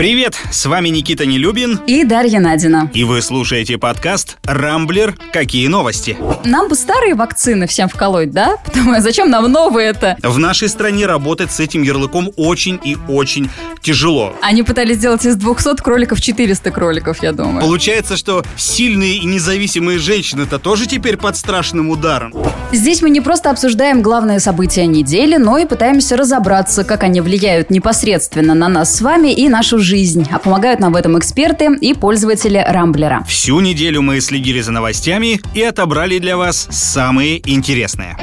Привет, с вами Никита Нелюбин. И Дарья Надина. И вы слушаете подкаст «Рамблер. Какие новости?». Нам бы старые вакцины всем вколоть, да? Потому а зачем нам новые это? В нашей стране работать с этим ярлыком очень и очень тяжело. Они пытались сделать из 200 кроликов 400 кроликов, я думаю. Получается, что сильные и независимые женщины-то тоже теперь под страшным ударом. Здесь мы не просто обсуждаем главные события недели, но и пытаемся разобраться, как они влияют непосредственно на нас с вами и нашу жизнь жизнь, а помогают нам в этом эксперты и пользователи Рамблера. Всю неделю мы следили за новостями и отобрали для вас самые интересные.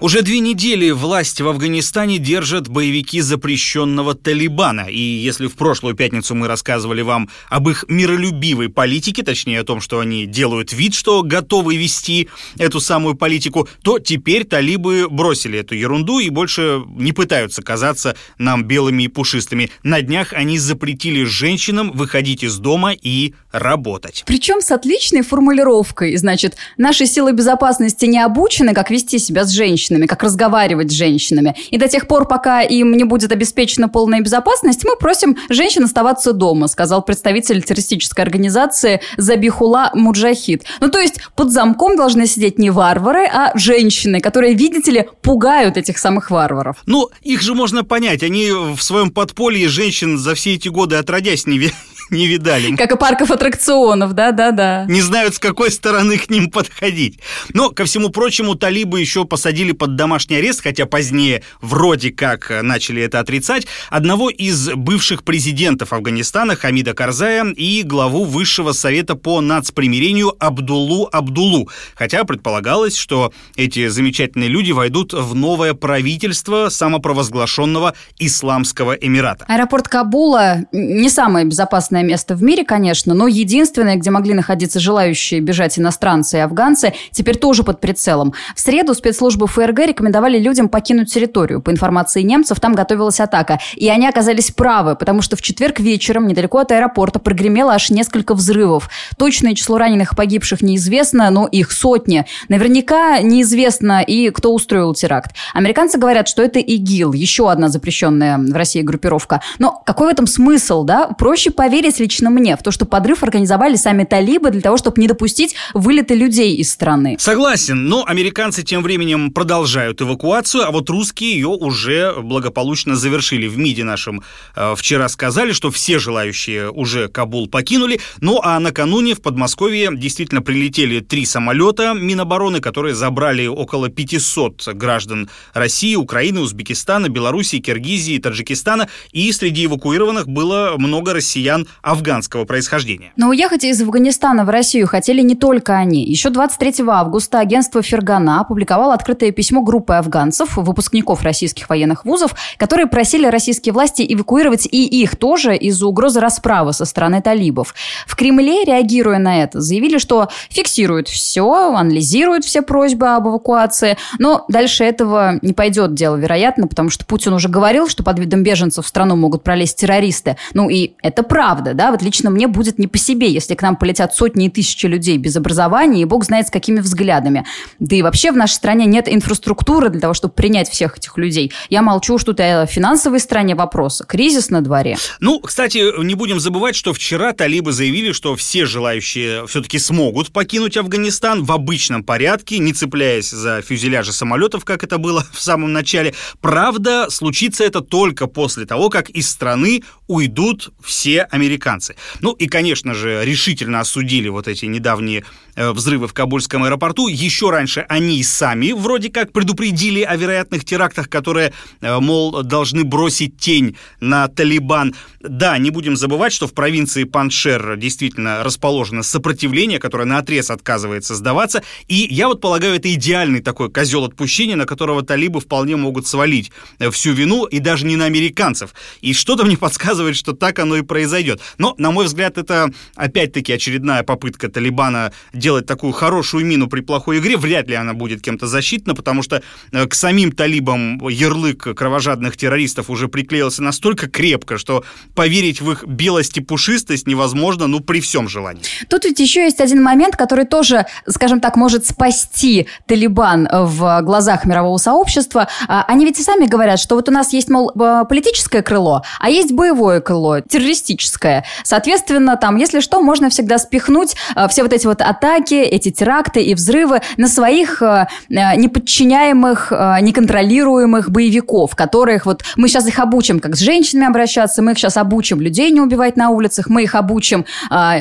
Уже две недели власть в Афганистане держат боевики запрещенного Талибана. И если в прошлую пятницу мы рассказывали вам об их миролюбивой политике, точнее о том, что они делают вид, что готовы вести эту самую политику, то теперь талибы бросили эту ерунду и больше не пытаются казаться нам белыми и пушистыми. На днях они запретили женщинам выходить из дома и работать. Причем с отличной формулировкой. Значит, наши силы безопасности не обучены, как вести себя с женщинами женщинами, как разговаривать с женщинами. И до тех пор, пока им не будет обеспечена полная безопасность, мы просим женщин оставаться дома, сказал представитель террористической организации Забихула Муджахид. Ну, то есть под замком должны сидеть не варвары, а женщины, которые, видите ли, пугают этих самых варваров. Ну, их же можно понять. Они в своем подполье женщин за все эти годы отродясь не, не видали. Как и парков аттракционов, да-да-да. Не знают, с какой стороны к ним подходить. Но, ко всему прочему, талибы еще посадили под домашний арест, хотя позднее вроде как начали это отрицать, одного из бывших президентов Афганистана Хамида Карзая и главу Высшего совета по нацпримирению Абдулу Абдулу. Хотя предполагалось, что эти замечательные люди войдут в новое правительство самопровозглашенного Исламского Эмирата. Аэропорт Кабула не самое безопасное единственное место в мире, конечно, но единственное, где могли находиться желающие бежать иностранцы и афганцы, теперь тоже под прицелом. В среду спецслужбы ФРГ рекомендовали людям покинуть территорию. По информации немцев, там готовилась атака. И они оказались правы, потому что в четверг вечером недалеко от аэропорта прогремело аж несколько взрывов. Точное число раненых и погибших неизвестно, но их сотни. Наверняка неизвестно и кто устроил теракт. Американцы говорят, что это ИГИЛ, еще одна запрещенная в России группировка. Но какой в этом смысл, да? Проще поверить верить лично мне в то, что подрыв организовали сами талибы для того, чтобы не допустить вылета людей из страны. Согласен, но американцы тем временем продолжают эвакуацию, а вот русские ее уже благополучно завершили. В МИДе нашем э, вчера сказали, что все желающие уже Кабул покинули, ну а накануне в Подмосковье действительно прилетели три самолета Минобороны, которые забрали около 500 граждан России, Украины, Узбекистана, Белоруссии, Киргизии, Таджикистана, и среди эвакуированных было много россиян афганского происхождения. Но уехать из Афганистана в Россию хотели не только они. Еще 23 августа агентство Фергана опубликовало открытое письмо группы афганцев, выпускников российских военных вузов, которые просили российские власти эвакуировать и их тоже из-за угрозы расправы со стороны талибов. В Кремле, реагируя на это, заявили, что фиксируют все, анализируют все просьбы об эвакуации, но дальше этого не пойдет дело, вероятно, потому что Путин уже говорил, что под видом беженцев в страну могут пролезть террористы. Ну и это правда правда, да, вот лично мне будет не по себе, если к нам полетят сотни и тысячи людей без образования, и бог знает с какими взглядами. Да и вообще в нашей стране нет инфраструктуры для того, чтобы принять всех этих людей. Я молчу, что это о финансовой стороне вопроса. Кризис на дворе. Ну, кстати, не будем забывать, что вчера талибы заявили, что все желающие все-таки смогут покинуть Афганистан в обычном порядке, не цепляясь за фюзеляжи самолетов, как это было в самом начале. Правда, случится это только после того, как из страны уйдут все американцы американцы. Ну и, конечно же, решительно осудили вот эти недавние взрывы в Кабульском аэропорту. Еще раньше они сами вроде как предупредили о вероятных терактах, которые, э, мол, должны бросить тень на Талибан. Да, не будем забывать, что в провинции Паншер действительно расположено сопротивление, которое на отрез отказывается сдаваться. И я вот полагаю, это идеальный такой козел отпущения, на которого талибы вполне могут свалить э, всю вину, и даже не на американцев. И что-то мне подсказывает, что так оно и произойдет. Но, на мой взгляд, это опять-таки очередная попытка Талибана делать такую хорошую мину при плохой игре. Вряд ли она будет кем-то защитна, потому что э, к самим талибам ярлык кровожадных террористов уже приклеился настолько крепко, что поверить в их белость и пушистость невозможно, ну, при всем желании. Тут ведь еще есть один момент, который тоже, скажем так, может спасти Талибан в глазах мирового сообщества. А, они ведь и сами говорят, что вот у нас есть, мол, э, политическое крыло, а есть боевое крыло, террористическое. Соответственно, там, если что, можно всегда спихнуть э, все вот эти вот атаки, эти теракты и взрывы на своих э, неподчиняемых, неконтролируемых боевиков, которых вот мы сейчас их обучим, как с женщинами обращаться, мы их сейчас обучим людей не убивать на улицах, мы их обучим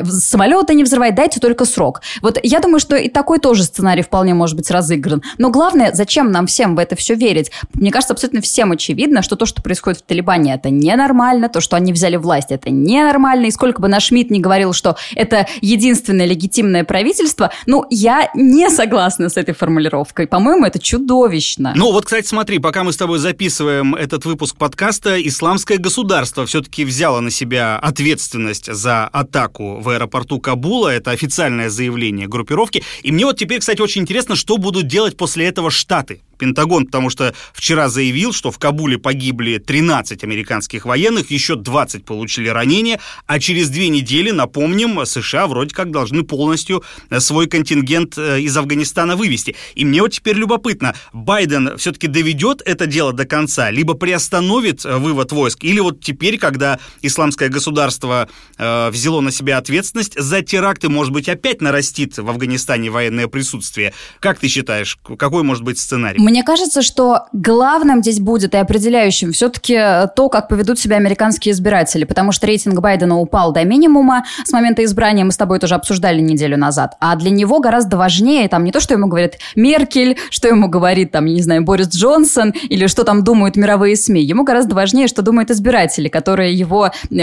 самолеты не взрывать, дайте только срок. Вот я думаю, что и такой тоже сценарий вполне может быть разыгран. Но главное, зачем нам всем в это все верить? Мне кажется, абсолютно всем очевидно, что то, что происходит в Талибане, это ненормально, то, что они взяли власть, это ненормально. И сколько бы наш Шмидт не говорил, что это единственное легитимное правительство, ну, я не согласна с этой формулировкой. По-моему, это чудовищно. Ну, вот, кстати, смотри, пока мы с тобой записываем этот выпуск подкаста, исламское государство все-таки взяло на себя ответственность за атаку в аэропорту Кабула. Это официальное заявление группировки. И мне вот теперь, кстати, очень интересно, что будут делать после этого Штаты. Пентагон, потому что вчера заявил, что в Кабуле погибли 13 американских военных, еще 20 получили ранения, а через две недели, напомним, США вроде как должны полностью э, свой контингент э, из Афганистана вывести. И мне вот теперь любопытно, Байден все-таки доведет это дело до конца, либо приостановит э, вывод войск, или вот теперь, когда исламское государство э, взяло на себя ответственность за теракты, может быть, опять нарастит в Афганистане военное присутствие. Как ты считаешь, какой может быть сценарий? Мне кажется, что главным здесь будет и определяющим все-таки то, как поведут себя американские избиратели, потому что рейтинг Байдена упал до минимума с момента избрания, мы с тобой тоже обсуждали неделю назад, а для него гораздо важнее там не то, что ему говорит Меркель, что ему говорит там, я не знаю, Борис Джонсон или что там думают мировые СМИ. Ему гораздо важнее, что думают избиратели, которые его э,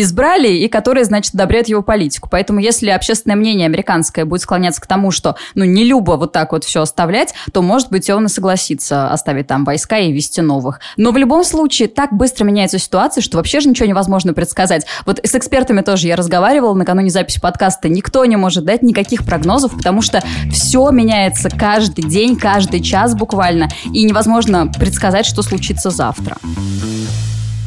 избрали и которые, значит, одобряют его политику. Поэтому если общественное мнение американское будет склоняться к тому, что, ну, не любо вот так вот все оставлять, то, может быть, он и согласится оставить там войска и вести новых. Но в любом случае так быстро меняется ситуация, что вообще же ничего невозможно предсказать. Вот с экспертами тоже я разговаривала накануне записи подкаста. Никто не может дать никаких прогнозов, потому что все меняется каждый день, каждый час буквально. И невозможно предсказать, что случится завтра.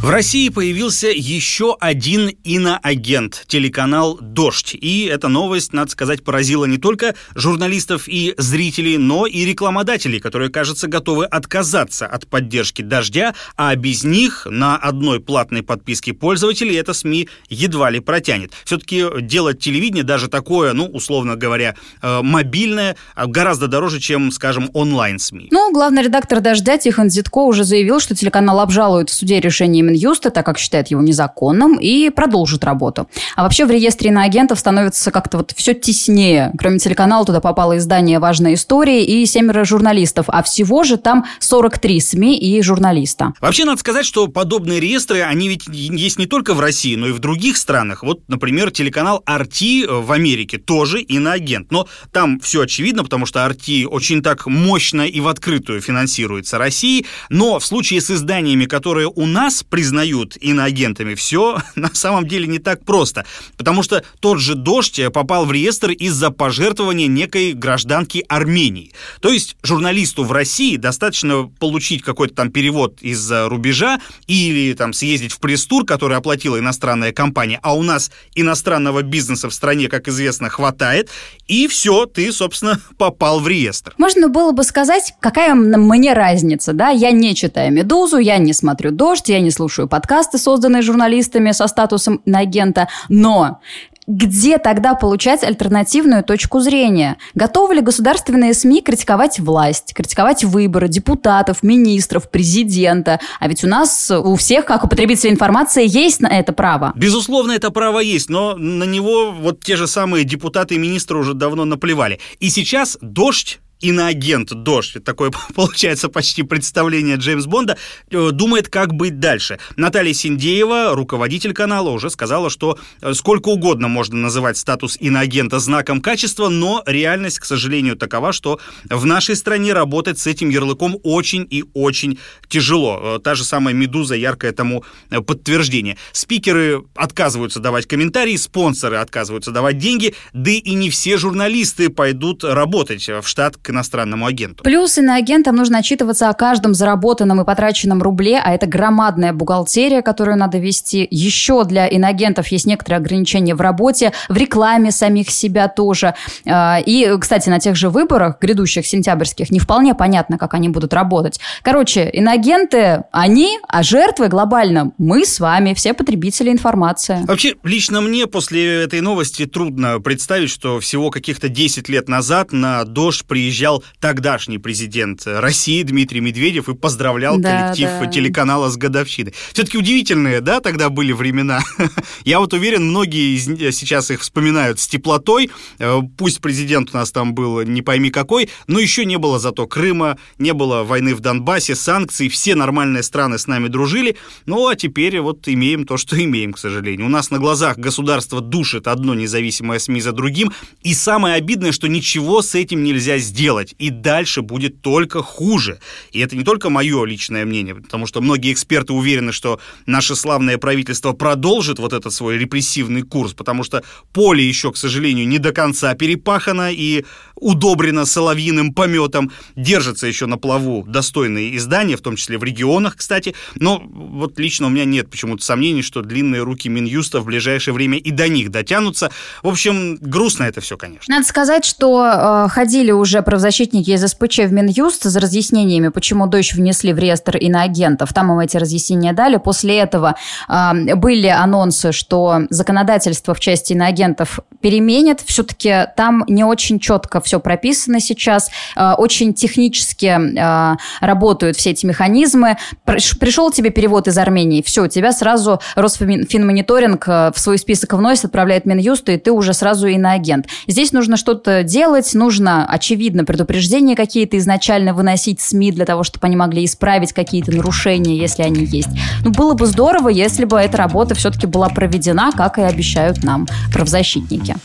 В России появился еще один иноагент, телеканал «Дождь». И эта новость, надо сказать, поразила не только журналистов и зрителей, но и рекламодателей, которые, кажется, готовы отказаться от поддержки «Дождя», а без них на одной платной подписке пользователей это СМИ едва ли протянет. Все-таки делать телевидение, даже такое, ну, условно говоря, э, мобильное, гораздо дороже, чем, скажем, онлайн-СМИ. Ну, главный редактор «Дождя» Тихон Зитко уже заявил, что телеканал обжалует в суде решение Минюста, так как считает его незаконным, и продолжит работу. А вообще в реестре иноагентов становится как-то вот все теснее. Кроме телеканала туда попало издание «Важная история» и семеро журналистов, а всего же там 43 СМИ и журналиста. Вообще надо сказать, что подобные реестры, они ведь есть не только в России, но и в других странах. Вот, например, телеканал RT в Америке тоже иноагент. Но там все очевидно, потому что RT очень так мощно и в открытую финансируется Россией. Но в случае с изданиями, которые у нас при признают иноагентами, все на самом деле не так просто. Потому что тот же «Дождь» попал в реестр из-за пожертвования некой гражданки Армении. То есть журналисту в России достаточно получить какой-то там перевод из-за рубежа или там съездить в пресс-тур, который оплатила иностранная компания, а у нас иностранного бизнеса в стране, как известно, хватает, и все, ты, собственно, попал в реестр. Можно было бы сказать, какая мне разница, да? Я не читаю «Медузу», я не смотрю «Дождь», я не слушаю слушаю подкасты, созданные журналистами со статусом агента, но где тогда получать альтернативную точку зрения? Готовы ли государственные СМИ критиковать власть, критиковать выборы депутатов, министров, президента? А ведь у нас, у всех, как у потребителя информации, есть на это право. Безусловно, это право есть, но на него вот те же самые депутаты и министры уже давно наплевали. И сейчас «Дождь» иноагент Дождь, такое получается почти представление Джеймс Бонда, э, думает, как быть дальше. Наталья Синдеева, руководитель канала, уже сказала, что э, сколько угодно можно называть статус иноагента знаком качества, но реальность, к сожалению, такова, что в нашей стране работать с этим ярлыком очень и очень тяжело. Э, та же самая «Медуза» яркое тому подтверждение. Спикеры отказываются давать комментарии, спонсоры отказываются давать деньги, да и не все журналисты пойдут работать в штат иностранному агенту. Плюс иноагентам нужно отчитываться о каждом заработанном и потраченном рубле, а это громадная бухгалтерия, которую надо вести. Еще для иноагентов есть некоторые ограничения в работе, в рекламе самих себя тоже. А, и, кстати, на тех же выборах, грядущих сентябрьских, не вполне понятно, как они будут работать. Короче, иноагенты, они, а жертвы глобально мы с вами, все потребители информации. Вообще, лично мне после этой новости трудно представить, что всего каких-то 10 лет назад на «Дождь» приезжал тогдашний президент России Дмитрий Медведев и поздравлял да, коллектив да. телеканала с годовщиной. Все-таки удивительные, да, тогда были времена. Я вот уверен, многие сейчас их вспоминают с теплотой. Э, пусть президент у нас там был не пойми какой, но еще не было зато Крыма, не было войны в Донбассе, санкций, все нормальные страны с нами дружили. Ну, а теперь вот имеем то, что имеем, к сожалению. У нас на глазах государство душит одно независимое СМИ за другим, и самое обидное, что ничего с этим нельзя сделать, и дальше будет только хуже. И это не только мое личное мнение, потому что многие эксперты уверены, что наше славное правительство продолжит вот этот свой репрессивный курс, потому что поле еще, к сожалению, не до конца перепахано и удобрено соловьиным пометом, держится еще на плаву достойные издания, в том числе в регионах, кстати, но вот лично у меня нет почему-то сомнений, что длинные руки Минюста в ближайшее время и до них дотянутся. В общем, грустно это все, конечно. Надо сказать, что э, ходили уже правозащитники из СПЧ в Минюст за разъяснениями, почему дочь внесли в реестр иноагентов. Там им эти разъяснения дали. После этого э, были анонсы, что законодательство в части иноагентов переменят. Все-таки там не очень четко все прописано сейчас. Э, очень технически э, работают все эти механизмы. Пришел тебе перевод из Армении, все, тебя сразу Росфинмониторинг э, в свой список вносит, отправляет Минюсту, и ты уже сразу иноагент. Здесь нужно что-то делать, нужно, очевидно, предупреждения какие-то изначально выносить СМИ для того, чтобы они могли исправить какие-то нарушения, если они есть. Ну, было бы здорово, если бы эта работа все-таки была проведена, как и обещают нам правозащитники.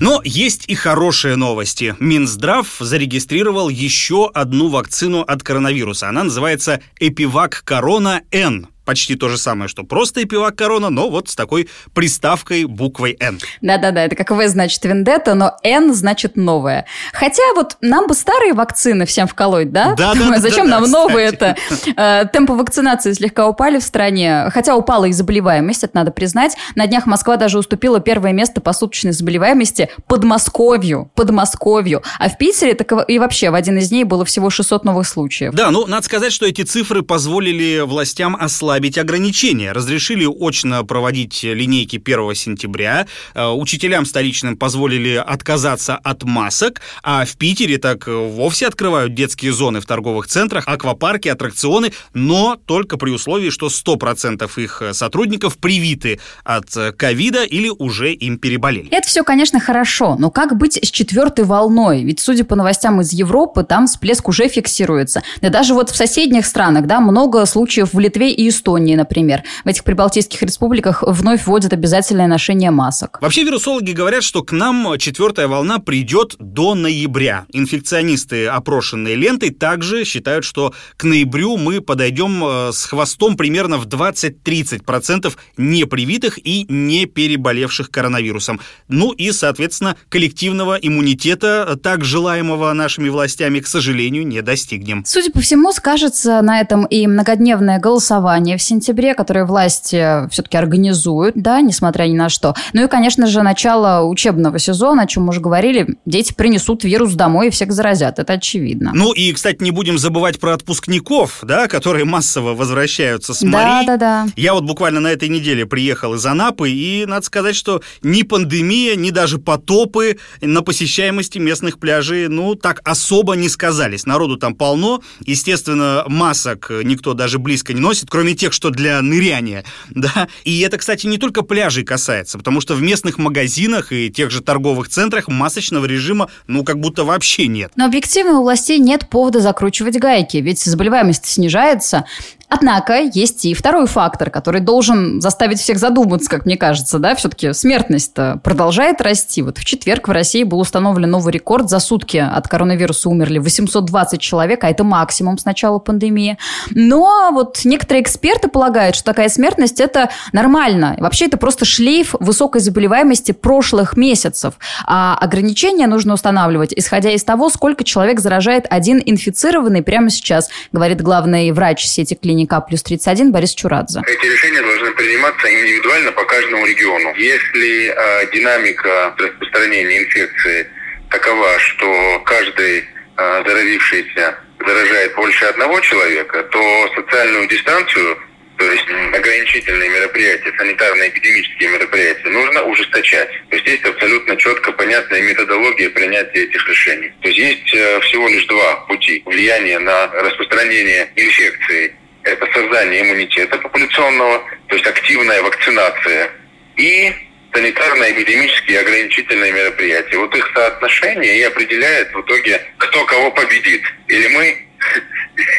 Но есть и хорошие новости. Минздрав зарегистрировал еще одну вакцину от коронавируса. Она называется Эпивак Корона Н почти то же самое, что просто эпивак корона, но вот с такой приставкой буквой «Н». Да-да-да, это как «В» значит «Вендетта», но «Н» значит «новое». Хотя вот нам бы старые вакцины всем вколоть, да? Да, да, да. Зачем да, нам новые это? Э, темпы вакцинации слегка упали в стране, хотя упала и заболеваемость, это надо признать. На днях Москва даже уступила первое место по суточной заболеваемости Подмосковью. Подмосковью. А в Питере так и вообще в один из дней было всего 600 новых случаев. Да, ну, надо сказать, что эти цифры позволили властям ослабить ослабить ограничения. Разрешили очно проводить линейки 1 сентября. Э, учителям столичным позволили отказаться от масок. А в Питере так вовсе открывают детские зоны в торговых центрах, аквапарки, аттракционы, но только при условии, что 100% их сотрудников привиты от ковида или уже им переболели. Это все, конечно, хорошо, но как быть с четвертой волной? Ведь, судя по новостям из Европы, там всплеск уже фиксируется. Да даже вот в соседних странах, да, много случаев в Литве и Эстонии Эстонии, например. В этих прибалтийских республиках вновь вводят обязательное ношение масок. Вообще вирусологи говорят, что к нам четвертая волна придет до ноября. Инфекционисты, опрошенные лентой, также считают, что к ноябрю мы подойдем э, с хвостом примерно в 20-30% непривитых и не переболевших коронавирусом. Ну и, соответственно, коллективного иммунитета, так желаемого нашими властями, к сожалению, не достигнем. Судя по всему, скажется на этом и многодневное голосование в сентябре, которые власти все-таки организуют, да, несмотря ни на что. Ну и, конечно же, начало учебного сезона, о чем мы уже говорили, дети принесут вирус домой и всех заразят, это очевидно. Ну и, кстати, не будем забывать про отпускников, да, которые массово возвращаются с морей. Да, да, да. Я вот буквально на этой неделе приехал из Анапы, и надо сказать, что ни пандемия, ни даже потопы на посещаемости местных пляжей, ну, так особо не сказались. Народу там полно, естественно, масок никто даже близко не носит, кроме тех, что для ныряния, да. И это, кстати, не только пляжей касается, потому что в местных магазинах и тех же торговых центрах масочного режима, ну, как будто вообще нет. Но объективно у властей нет повода закручивать гайки, ведь заболеваемость снижается, Однако есть и второй фактор, который должен заставить всех задуматься, как мне кажется, да, все-таки смертность-то продолжает расти. Вот в четверг в России был установлен новый рекорд. За сутки от коронавируса умерли 820 человек, а это максимум с начала пандемии. Но вот некоторые эксперты полагают, что такая смертность – это нормально. Вообще это просто шлейф высокой заболеваемости прошлых месяцев. А ограничения нужно устанавливать, исходя из того, сколько человек заражает один инфицированный прямо сейчас, говорит главный врач сети клиник клиника плюс 31 Борис Чурадзе. Эти решения должны приниматься индивидуально по каждому региону. Если э, динамика распространения инфекции такова, что каждый э, заразившийся заражает больше одного человека, то социальную дистанцию то есть ограничительные мероприятия, санитарно-эпидемические мероприятия, нужно ужесточать. То есть есть абсолютно четко понятная методология принятия этих решений. То есть есть э, всего лишь два пути влияния на распространение инфекции это создание иммунитета популяционного, то есть активная вакцинация, и санитарно-эпидемические ограничительные мероприятия. Вот их соотношение и определяет в итоге, кто кого победит. Или мы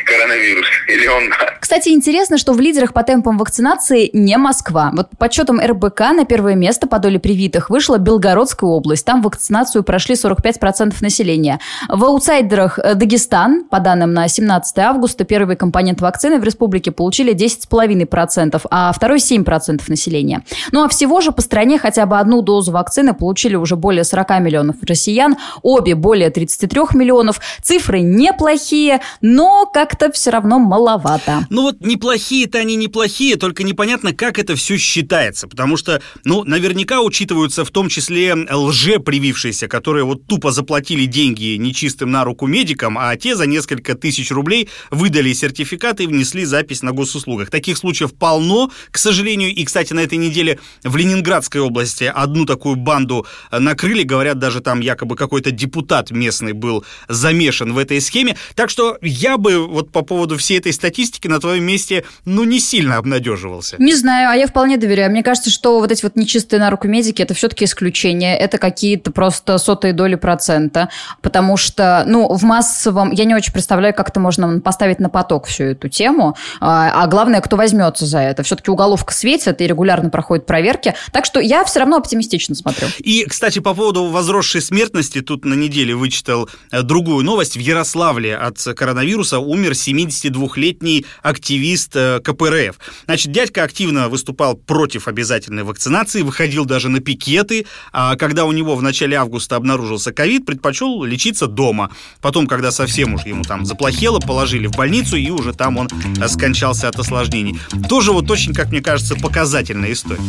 коронавирус, или он... Кстати, интересно, что в лидерах по темпам вакцинации не Москва. Вот по подсчетам РБК на первое место по доле привитых вышла Белгородская область. Там вакцинацию прошли 45% населения. В аутсайдерах э, Дагестан, по данным на 17 августа, первый компонент вакцины в республике получили 10,5%, а второй 7% населения. Ну а всего же по стране хотя бы одну дозу вакцины получили уже более 40 миллионов россиян, обе более 33 миллионов. Цифры неплохие, но как-то все равно маловато. Ну вот неплохие-то они неплохие, только непонятно, как это все считается, потому что, ну, наверняка учитываются в том числе лже-привившиеся, которые вот тупо заплатили деньги нечистым на руку медикам, а те за несколько тысяч рублей выдали сертификаты и внесли запись на госуслугах. Таких случаев полно, к сожалению, и, кстати, на этой неделе в Ленинградской области одну такую банду накрыли, говорят, даже там якобы какой-то депутат местный был замешан в этой схеме, так что я бы вот по поводу всей этой статистики на твоем месте, ну, не сильно обнадеживался. Не знаю, а я вполне доверяю. Мне кажется, что вот эти вот нечистые на руку медики, это все-таки исключение. Это какие-то просто сотые доли процента. Потому что, ну, в массовом... Я не очень представляю, как это можно поставить на поток всю эту тему. А, а главное, кто возьмется за это. Все-таки уголовка светит и регулярно проходит проверки. Так что я все равно оптимистично смотрю. И, кстати, по поводу возросшей смертности, тут на неделе вычитал э, другую новость. В Ярославле от коронавируса умер 72-летний активист э, КПРФ. Значит, дядька активно выступал против обязательной вакцинации, выходил даже на пикеты, а когда у него в начале августа обнаружился ковид, предпочел лечиться дома. Потом, когда совсем уж ему там заплохело, положили в больницу, и уже там он э, скончался от осложнений. Тоже вот очень, как мне кажется, показательная история.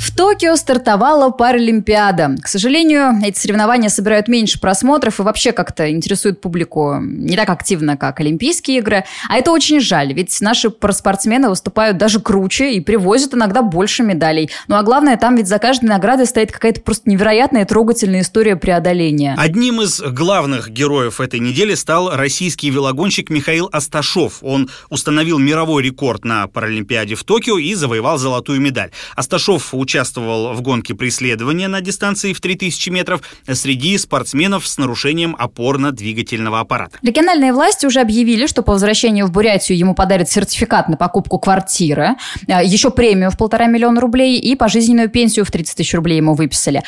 В Токио стартовала Паралимпиада. К сожалению, эти соревнования собирают меньше просмотров и вообще как-то интересуют публику не так активно, как Олимпийские игры. А это очень жаль, ведь наши спортсмены выступают даже круче и привозят иногда больше медалей. Ну а главное, там ведь за каждой наградой стоит какая-то просто невероятная трогательная история преодоления. Одним из главных героев этой недели стал российский велогонщик Михаил Асташов. Он установил мировой рекорд на Паралимпиаде в Токио и завоевал золотую медаль. Асташов участвовал в гонке преследования на дистанции в 3000 метров среди спортсменов с нарушением опорно-двигательного аппарата. Региональные власти уже объявили, что по возвращению в Бурятию ему подарят сертификат на покупку квартиры, э, еще премию в полтора миллиона рублей и пожизненную пенсию в 30 тысяч рублей ему выписали.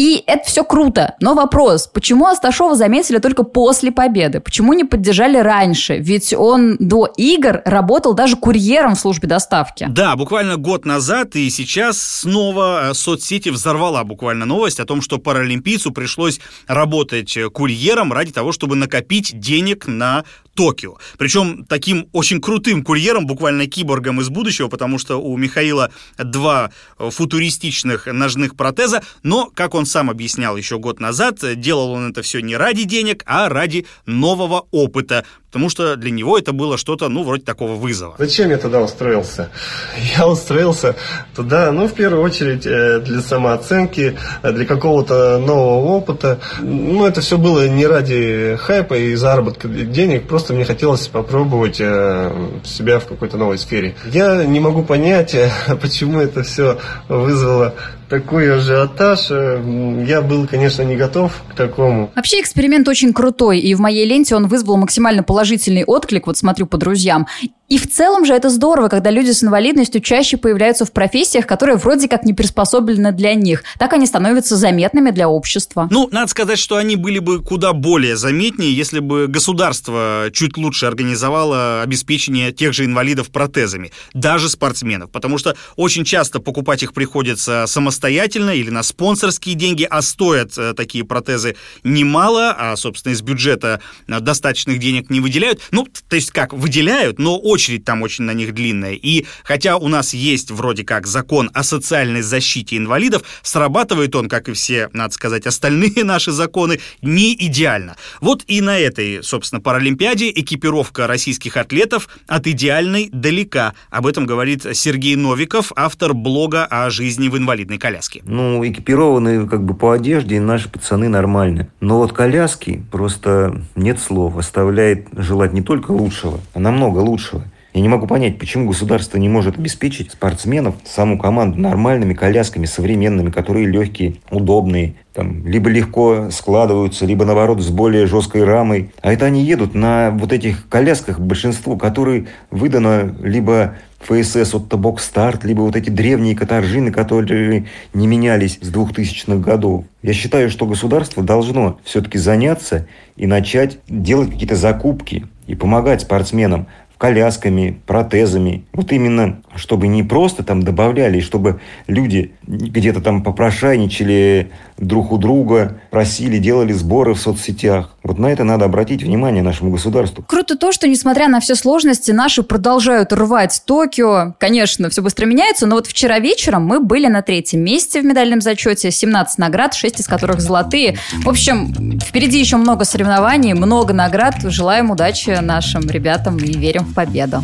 И это все круто. Но вопрос, почему Асташова заметили только после победы? Почему не поддержали раньше? Ведь он до игр работал даже курьером в службе доставки. Да, буквально год назад и сейчас снова э, соцсети взорвала буквально новость о том, что паралимпийцу пришлось работать э, курьером ради того, чтобы накопить денег на Токио. Причем таким очень крутым курьером, буквально киборгом из будущего, потому что у Михаила два футуристичных ножных протеза, но, как он сам объяснял еще год назад, делал он это все не ради денег, а ради нового опыта. Потому что для него это было что-то, ну, вроде такого вызова. Зачем я туда устроился? Я устроился туда, ну, в первую очередь, э, для самооценки, э, для какого-то нового опыта. Ну, это все было не ради хайпа и заработка денег, просто мне хотелось попробовать э, себя в какой-то новой сфере. Я не могу понять, почему это все вызвало такой ажиотаж. Я был, конечно, не готов к такому. Вообще эксперимент очень крутой, и в моей ленте он вызвал максимально положительный отклик, вот смотрю по друзьям. И в целом же это здорово, когда люди с инвалидностью чаще появляются в профессиях, которые вроде как не приспособлены для них. Так они становятся заметными для общества. Ну, надо сказать, что они были бы куда более заметнее, если бы государство чуть лучше организовало обеспечение тех же инвалидов протезами, даже спортсменов. Потому что очень часто покупать их приходится самостоятельно или на спонсорские деньги, а стоят э, такие протезы немало, а, собственно, из бюджета э, достаточных денег не выделяют. Ну, то есть как, выделяют, но очень очередь там очень на них длинная. И хотя у нас есть вроде как закон о социальной защите инвалидов, срабатывает он, как и все, надо сказать, остальные наши законы, не идеально. Вот и на этой, собственно, Паралимпиаде экипировка российских атлетов от идеальной далека. Об этом говорит Сергей Новиков, автор блога о жизни в инвалидной коляске. Ну, экипированы как бы по одежде наши пацаны нормально. Но вот коляски просто нет слов, оставляет желать не только лучшего, а намного лучшего. Я не могу понять, почему государство не может обеспечить спортсменов, саму команду нормальными колясками современными, которые легкие, удобные, там, либо легко складываются, либо наоборот с более жесткой рамой. А это они едут на вот этих колясках, большинство, которые выдано либо ФСС от Табок Старт, либо вот эти древние катаржины, которые не менялись с 2000-х годов. Я считаю, что государство должно все-таки заняться и начать делать какие-то закупки и помогать спортсменам колясками, протезами. Вот именно, чтобы не просто там добавляли, чтобы люди где-то там попрошайничали друг у друга, просили, делали сборы в соцсетях. Вот на это надо обратить внимание нашему государству. Круто то, что, несмотря на все сложности, наши продолжают рвать Токио. Конечно, все быстро меняется, но вот вчера вечером мы были на третьем месте в медальном зачете. 17 наград, 6 из которых золотые. В общем, впереди еще много соревнований, много наград. Желаем удачи нашим ребятам и верим в победу.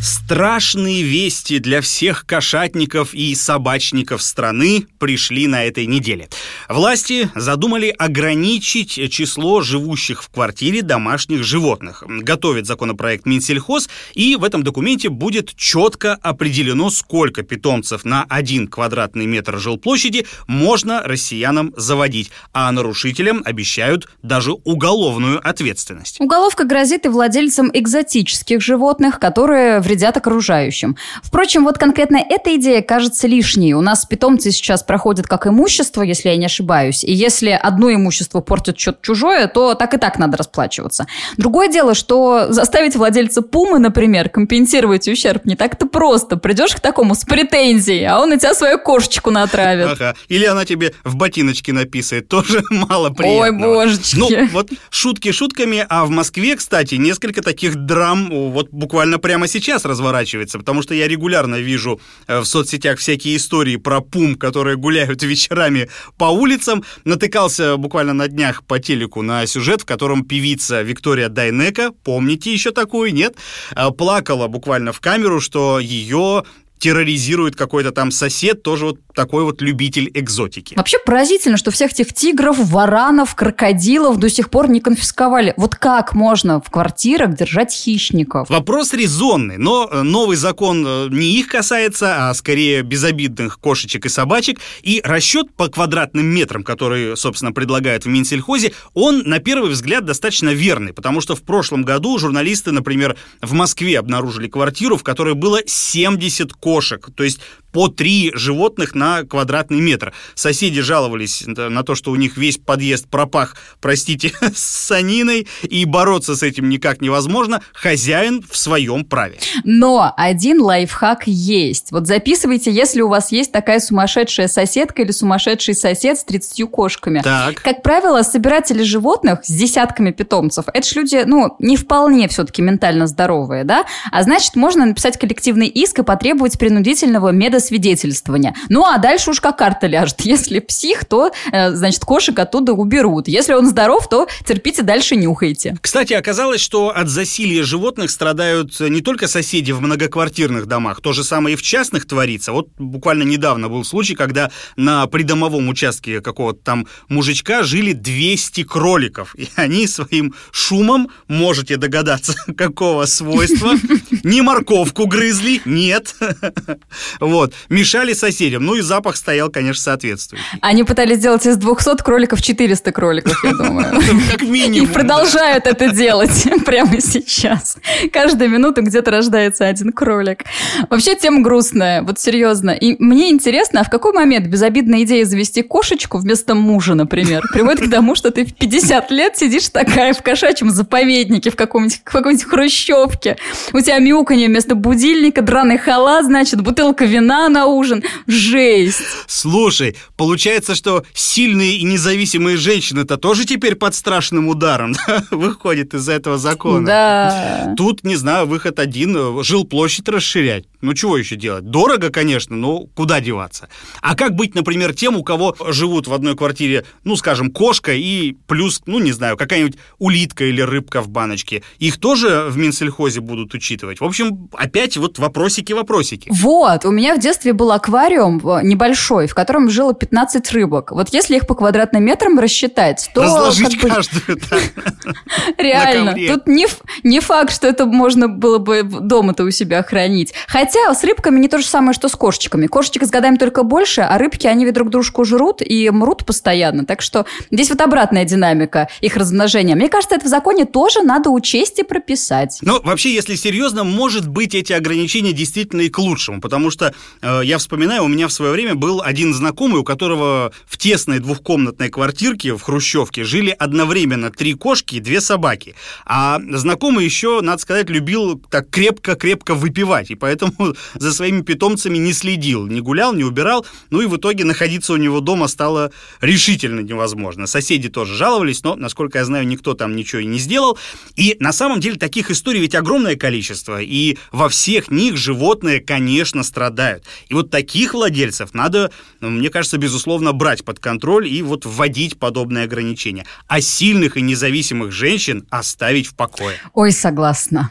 Страшные вести для всех кошатников и собачников страны пришли на этой неделе. Власти задумали ограничить число живущих в квартире домашних животных. Готовит законопроект Минсельхоз, и в этом документе будет четко определено, сколько питомцев на один квадратный метр жилплощади можно россиянам заводить, а нарушителям обещают даже уголовную ответственность. Уголовка грозит и владельцам экзотических животных, которые вредят окружающим. Впрочем, вот конкретно эта идея кажется лишней. У нас питомцы сейчас проходят как имущество, если я не ошибаюсь. И если одно имущество портит что-то чужое, то так и так надо расплачиваться. Другое дело, что заставить владельца пумы, например, компенсировать ущерб не так-то просто. Придешь к такому с претензией, а он на тебя свою кошечку натравит. Ага. Или она тебе в ботиночке написает. Тоже мало приятного. Ой, божечки. Ну, вот шутки шутками, а в Москве, кстати, несколько таких драм вот буквально прямо сейчас сейчас разворачивается, потому что я регулярно вижу э, в соцсетях всякие истории про пум, которые гуляют вечерами по улицам. Натыкался буквально на днях по телеку на сюжет, в котором певица Виктория Дайнека, помните еще такую, нет? Э, плакала буквально в камеру, что ее терроризирует какой-то там сосед, тоже вот такой вот любитель экзотики. Вообще поразительно, что всех этих тигров, варанов, крокодилов до сих пор не конфисковали. Вот как можно в квартирах держать хищников? Вопрос резонный, но э, новый закон э, не их касается, а скорее безобидных кошечек и собачек. И расчет по квадратным метрам, который, собственно, предлагают в Минсельхозе, он, на первый взгляд, достаточно верный, потому что в прошлом году журналисты, например, в Москве обнаружили квартиру, в которой было 70 кошек. То есть по три животных на квадратный метр. Соседи жаловались на то, что у них весь подъезд пропах, простите, с саниной, и бороться с этим никак невозможно. Хозяин в своем праве. Но один лайфхак есть. Вот записывайте, если у вас есть такая сумасшедшая соседка или сумасшедший сосед с 30 кошками. Так. Как правило, собиратели животных с десятками питомцев, это же люди, ну, не вполне все-таки ментально здоровые, да? А значит, можно написать коллективный иск и потребовать принудительного медосвидетельства свидетельствования. Ну, а дальше уж как карта ляжет. Если псих, то, э, значит, кошек оттуда уберут. Если он здоров, то терпите, дальше нюхайте. Кстати, оказалось, что от засилия животных страдают не только соседи в многоквартирных домах, то же самое и в частных творится. Вот буквально недавно был случай, когда на придомовом участке какого-то там мужичка жили 200 кроликов, и они своим шумом, можете догадаться, какого свойства, не морковку грызли, нет, вот, мешали соседям, ну и запах стоял, конечно, соответствующий. Они пытались сделать из 200 кроликов 400 кроликов, я думаю. Как минимум. И продолжают это делать прямо сейчас. Каждую минуту где-то рождается один кролик. Вообще тема грустная, вот серьезно. И мне интересно, а в какой момент безобидная идея завести кошечку вместо мужа, например, приводит к тому, что ты в 50 лет сидишь такая в кошачьем заповеднике, в каком-нибудь какой-нибудь хрущевке. У тебя мяуканье вместо будильника, драный халат, значит, бутылка вина на ужин. Жесть. Слушай, получается, что сильные и независимые женщины-то тоже теперь под страшным ударом да, выходят из этого закона. Да. Тут, не знаю, выход один, жил площадь расширять. Ну, чего еще делать? Дорого, конечно, но куда деваться? А как быть, например, тем, у кого живут в одной квартире, ну, скажем, кошка и плюс, ну, не знаю, какая-нибудь улитка или рыбка в баночке? Их тоже в Минсельхозе будут учитывать? В общем, опять вот вопросики-вопросики. Вот, у меня в детстве был аквариум э, небольшой, в котором жило 15 рыбок. Вот если их по квадратным метрам рассчитать, то... Разложить бы, каждую. Реально. Тут не, факт, что это можно было бы дома-то у себя хранить. Хотя с рыбками не то же самое, что с кошечками. Кошечек с годами только больше, а рыбки, они ведь друг дружку жрут и мрут постоянно. Так что здесь вот обратная динамика их размножения. Мне кажется, это в законе тоже надо учесть и прописать. Ну, вообще, если серьезно, может быть, эти ограничения действительно и к лучшему, потому что э, я вспоминаю, у меня в свое время был один знакомый, у которого в тесной двухкомнатной квартирке в Хрущевке жили одновременно три кошки и две собаки. А знакомый еще, надо сказать, любил так крепко-крепко выпивать, и поэтому за своими питомцами не следил, не гулял, не убирал, ну и в итоге находиться у него дома стало решительно невозможно. Соседи тоже жаловались, но, насколько я знаю, никто там ничего и не сделал. И на самом деле таких историй ведь огромное количество, и во всех них животные, конечно, страдают. И вот таких владельцев надо, ну, мне кажется, безусловно, брать под контроль и вот вводить подобные ограничения. А сильных и независимых женщин оставить в покое. Ой, согласна.